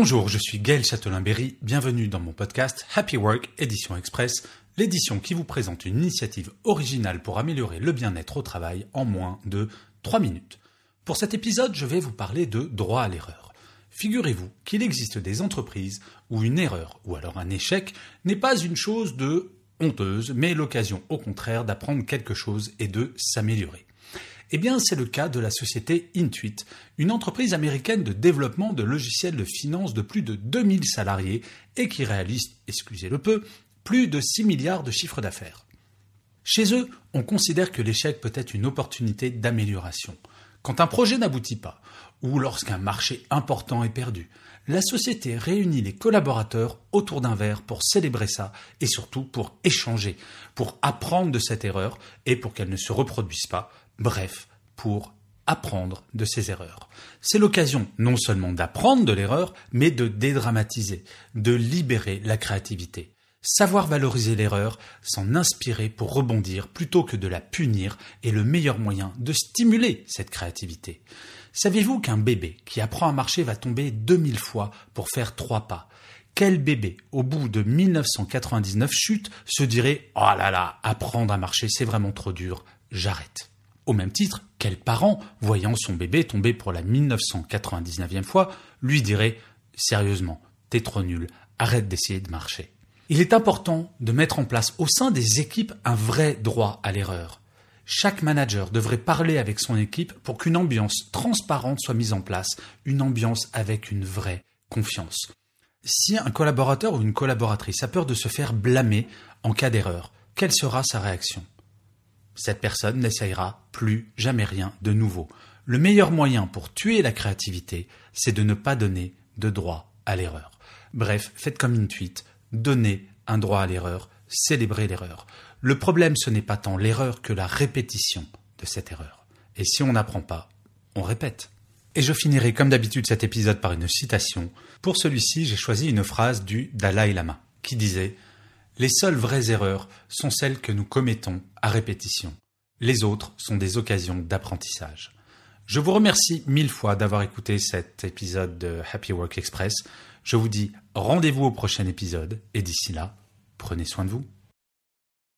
Bonjour, je suis Gaël Châtelain-Berry, bienvenue dans mon podcast Happy Work Édition Express, l'édition qui vous présente une initiative originale pour améliorer le bien-être au travail en moins de 3 minutes. Pour cet épisode, je vais vous parler de droit à l'erreur. Figurez-vous qu'il existe des entreprises où une erreur ou alors un échec n'est pas une chose de honteuse, mais l'occasion au contraire d'apprendre quelque chose et de s'améliorer. Eh bien, c'est le cas de la société Intuit, une entreprise américaine de développement de logiciels de finance de plus de 2000 salariés et qui réalise, excusez le peu, plus de 6 milliards de chiffres d'affaires. Chez eux, on considère que l'échec peut être une opportunité d'amélioration. Quand un projet n'aboutit pas, ou lorsqu'un marché important est perdu, la société réunit les collaborateurs autour d'un verre pour célébrer ça et surtout pour échanger, pour apprendre de cette erreur et pour qu'elle ne se reproduise pas, bref, pour apprendre de ses erreurs. C'est l'occasion non seulement d'apprendre de l'erreur, mais de dédramatiser, de libérer la créativité. Savoir valoriser l'erreur, s'en inspirer pour rebondir plutôt que de la punir est le meilleur moyen de stimuler cette créativité. Saviez-vous qu'un bébé qui apprend à marcher va tomber 2000 fois pour faire trois pas? Quel bébé, au bout de 1999 chutes, se dirait Oh là là, apprendre à marcher c'est vraiment trop dur, j'arrête au même titre, quel parent, voyant son bébé tomber pour la 1999e fois, lui dirait Sérieusement, t'es trop nul, arrête d'essayer de marcher. Il est important de mettre en place au sein des équipes un vrai droit à l'erreur. Chaque manager devrait parler avec son équipe pour qu'une ambiance transparente soit mise en place, une ambiance avec une vraie confiance. Si un collaborateur ou une collaboratrice a peur de se faire blâmer en cas d'erreur, quelle sera sa réaction? Cette personne n'essayera plus jamais rien de nouveau. Le meilleur moyen pour tuer la créativité, c'est de ne pas donner de droit à l'erreur. Bref, faites comme Intuit, donnez un droit à l'erreur, célébrez l'erreur. Le problème, ce n'est pas tant l'erreur que la répétition de cette erreur. Et si on n'apprend pas, on répète. Et je finirai comme d'habitude cet épisode par une citation. Pour celui-ci, j'ai choisi une phrase du Dalai Lama, qui disait Les seules vraies erreurs sont celles que nous commettons à répétition. Les autres sont des occasions d'apprentissage. Je vous remercie mille fois d'avoir écouté cet épisode de Happy Work Express. Je vous dis rendez-vous au prochain épisode et d'ici là, prenez soin de vous.